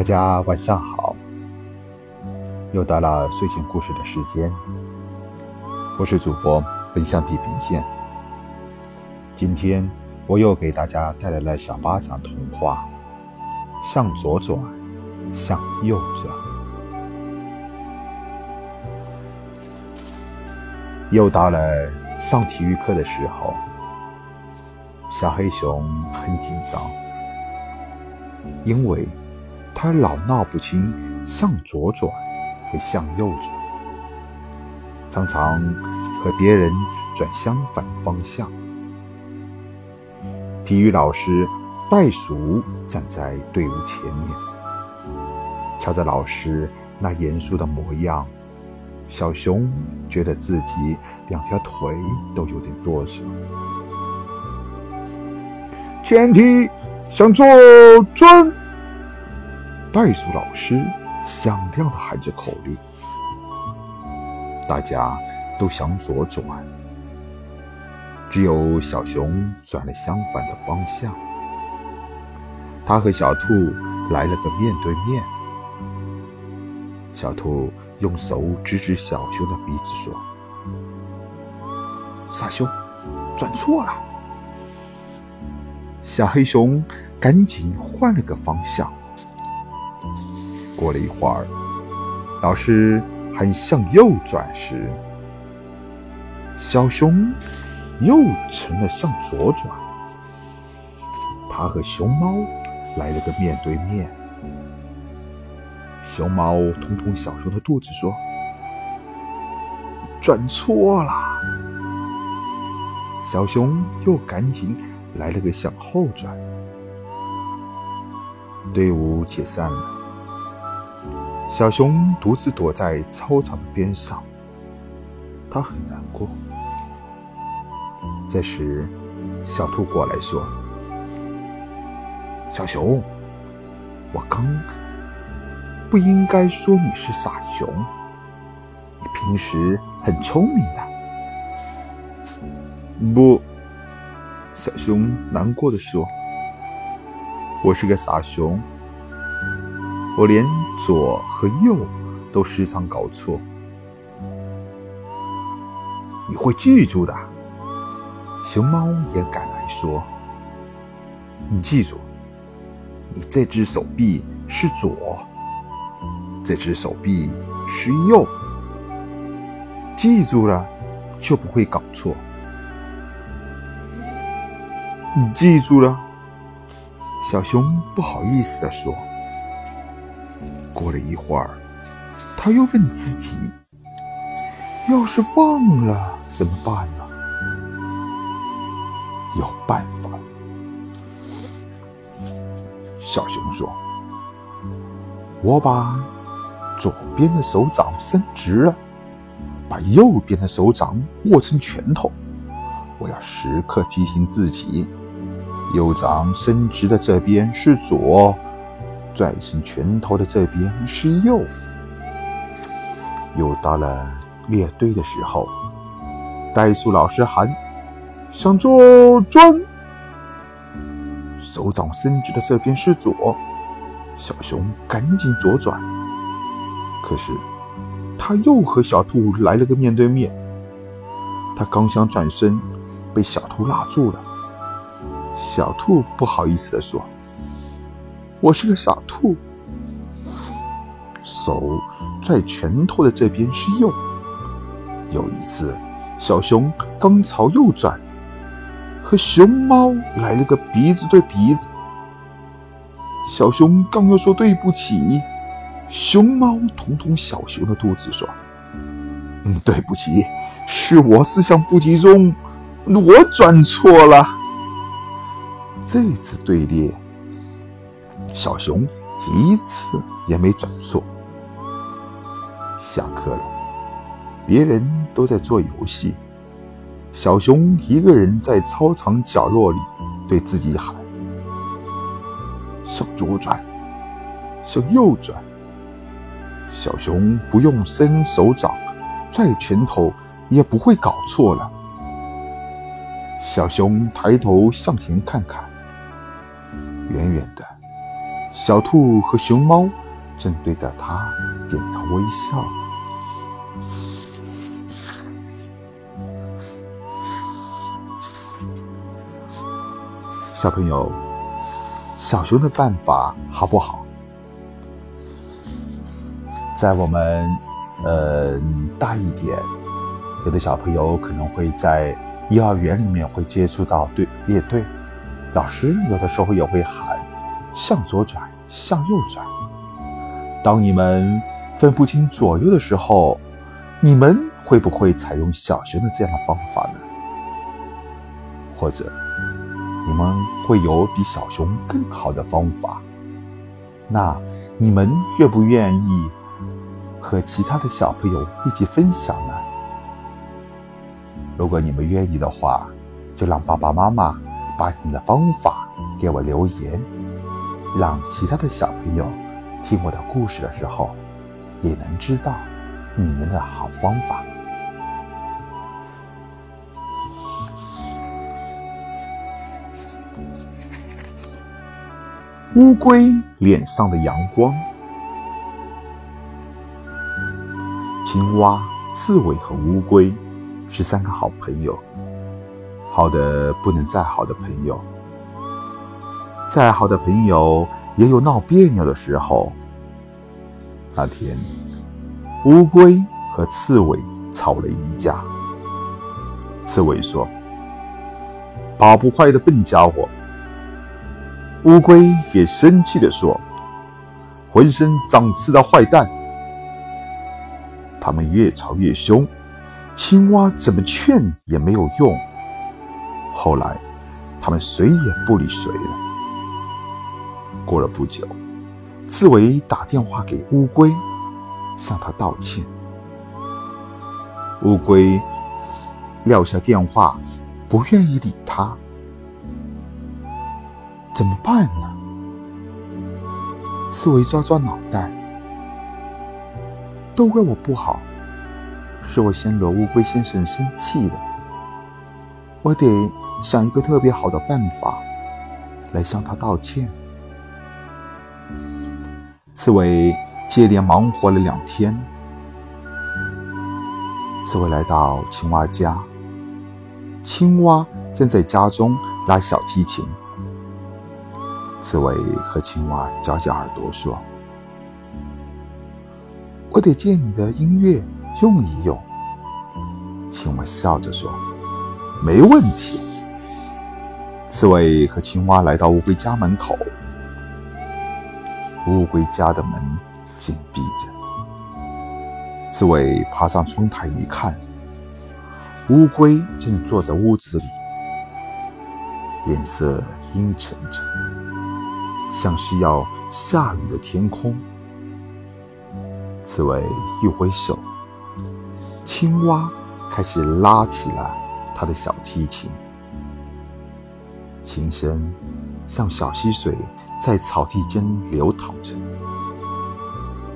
大家晚上好，又到了睡前故事的时间。我是主播奔向地平线。今天我又给大家带来了小巴掌童话《向左转，向右转》。又到了上体育课的时候，小黑熊很紧张，因为。他老闹不清向左转和向右转，常常和别人转相反方向。体育老师袋鼠站在队伍前面，瞧着老师那严肃的模样，小熊觉得自己两条腿都有点哆嗦。前踢，向左转。袋鼠老师响亮的喊着口令，大家都向左转，只有小熊转了相反的方向。他和小兔来了个面对面。小兔用手指指小熊的鼻子说：“傻熊，转错了。”小黑熊赶紧换了个方向。过了一会儿，老师喊向右转时，小熊又成了向左转。他和熊猫来了个面对面。熊猫捅捅小熊的肚子说：“转错了。”小熊又赶紧来了个向后转。队伍解散了。小熊独自躲在操场的边上，他很难过。这时，小兔过来说：“小熊，我刚不应该说你是傻熊，你平时很聪明的。”不，小熊难过的说：“我是个傻熊。”我连左和右都时常搞错，你会记住的。熊猫也赶来说：“你记住，你这只手臂是左，这只手臂是右。记住了，就不会搞错。你记住了。”小熊不好意思的说。过了一会儿，他又问自己：“要是忘了怎么办呢？”有办法。小熊说：“我把左边的手掌伸直了，把右边的手掌握成拳头。我要时刻提醒自己，右掌伸直的这边是左。”拽成拳头的这边是右，又到了列队的时候，袋鼠老师喊：“向左转。”手掌伸直的这边是左，小熊赶紧左转。可是他又和小兔来了个面对面，他刚想转身，被小兔拉住了。小兔不好意思地说。我是个傻兔，手拽拳头的这边是右。有一次，小熊刚朝右转，和熊猫来了个鼻子对鼻子。小熊刚要说对不起，熊猫捅捅小熊的肚子说：“嗯，对不起，是我思想不集中，我转错了。”这次队列。小熊一次也没转错。下课了，别人都在做游戏，小熊一个人在操场角落里对自己喊：“向左转，向右转。”小熊不用伸手掌、拽拳头，也不会搞错了。小熊抬头向前看看，远远的。小兔和熊猫正对着它点头微笑。小朋友，小熊的办法好不好？在我们呃大一点，有的小朋友可能会在幼儿园里面会接触到队列队，老师有的时候也会喊向左转，向右转。当你们分不清左右的时候，你们会不会采用小熊的这样的方法呢？或者？你们会有比小熊更好的方法，那你们愿不愿意和其他的小朋友一起分享呢？如果你们愿意的话，就让爸爸妈妈把你们的方法给我留言，让其他的小朋友听我的故事的时候，也能知道你们的好方法。乌龟脸上的阳光。青蛙、刺猬和乌龟是三个好朋友，好的不能再好的朋友。再好的朋友也有闹别扭的时候。那天，乌龟和刺猬吵了一架。刺猬说：“跑不快的笨家伙。”乌龟也生气地说：“浑身长刺的坏蛋！”他们越吵越凶，青蛙怎么劝也没有用。后来，他们谁也不理谁了。过了不久，刺猬打电话给乌龟，向他道歉。乌龟撂下电话，不愿意理他。怎么办呢？刺猬抓抓脑袋，都怪我不好，是我先惹乌龟先生生气了。我得想一个特别好的办法来向他道歉。刺猬接连忙活了两天，刺猬来到青蛙家，青蛙正在家中拉小提琴。刺猬和青蛙夹夹耳朵说：“我得借你的音乐用一用。”青蛙笑着说：“没问题。”刺猬和青蛙来到乌龟家门口，乌龟家的门紧闭着。刺猬爬上窗台一看，乌龟正坐在屋子里，脸色阴沉沉。像是要下雨的天空。刺猬一挥手，青蛙开始拉起了它的小提琴，琴声像小溪水在草地间流淌着，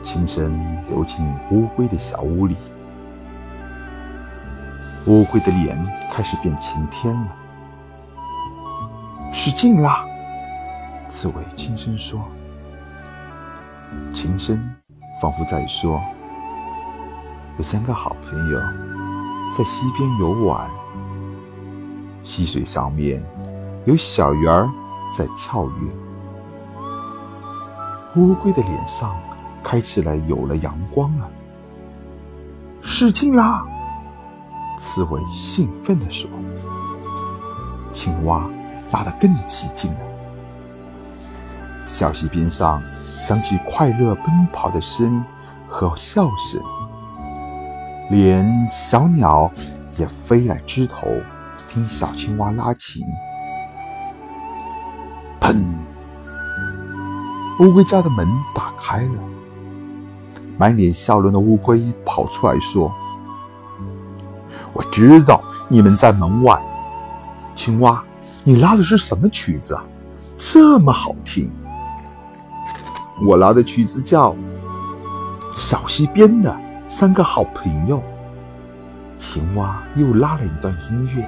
琴声流进乌龟的小屋里，乌龟的脸开始变晴天了，使劲啦！刺猬轻声说：“琴声仿佛在说，有三个好朋友在溪边游玩，溪水上面有小鱼儿在跳跃。乌龟的脸上开起来有了阳光了，使劲啦！”刺猬兴奋地说。青蛙拉得更起劲了。小溪边上响起快乐奔跑的声和笑声，连小鸟也飞来枝头听小青蛙拉琴。乌龟家的门打开了，满脸笑容的乌龟跑出来说：“我知道你们在门外。青蛙，你拉的是什么曲子啊？这么好听！”我拉的曲子叫《小溪边的三个好朋友》。青蛙又拉了一段音乐，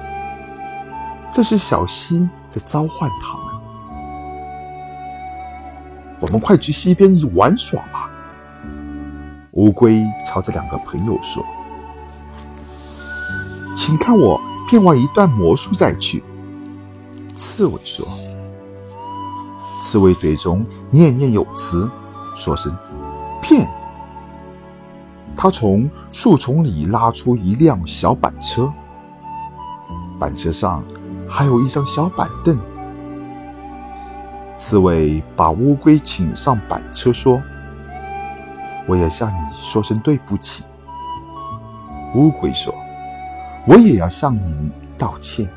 这是小溪在召唤他。我们快去溪边玩耍吧。乌龟朝着两个朋友说：“请看我变完一段魔术再去。”刺猬说：“刺猬嘴中念念有词，说声‘骗’。”他从树丛里拉出一辆小板车，板车上还有一张小板凳。刺猬把乌龟请上板车，说。我要向你说声对不起。”乌龟说，“我也要向你道歉。”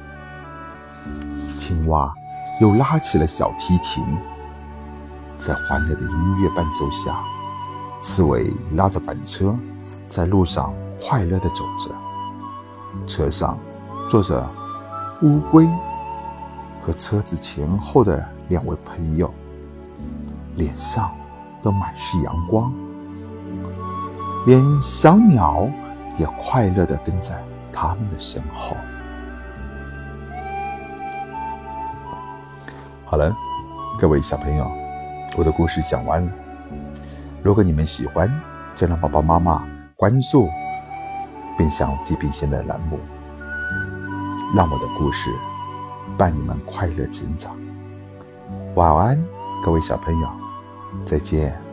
青蛙又拉起了小提琴，在欢乐的音乐伴奏下，刺猬拉着板车在路上快乐地走着。车上坐着乌龟和车子前后的两位朋友，脸上都满是阳光。连小鸟也快乐地跟在他们的身后。好了，各位小朋友，我的故事讲完了。如果你们喜欢，就让爸爸妈妈关注“奔向地平线”的栏目，让我的故事伴你们快乐成长。晚安，各位小朋友，再见。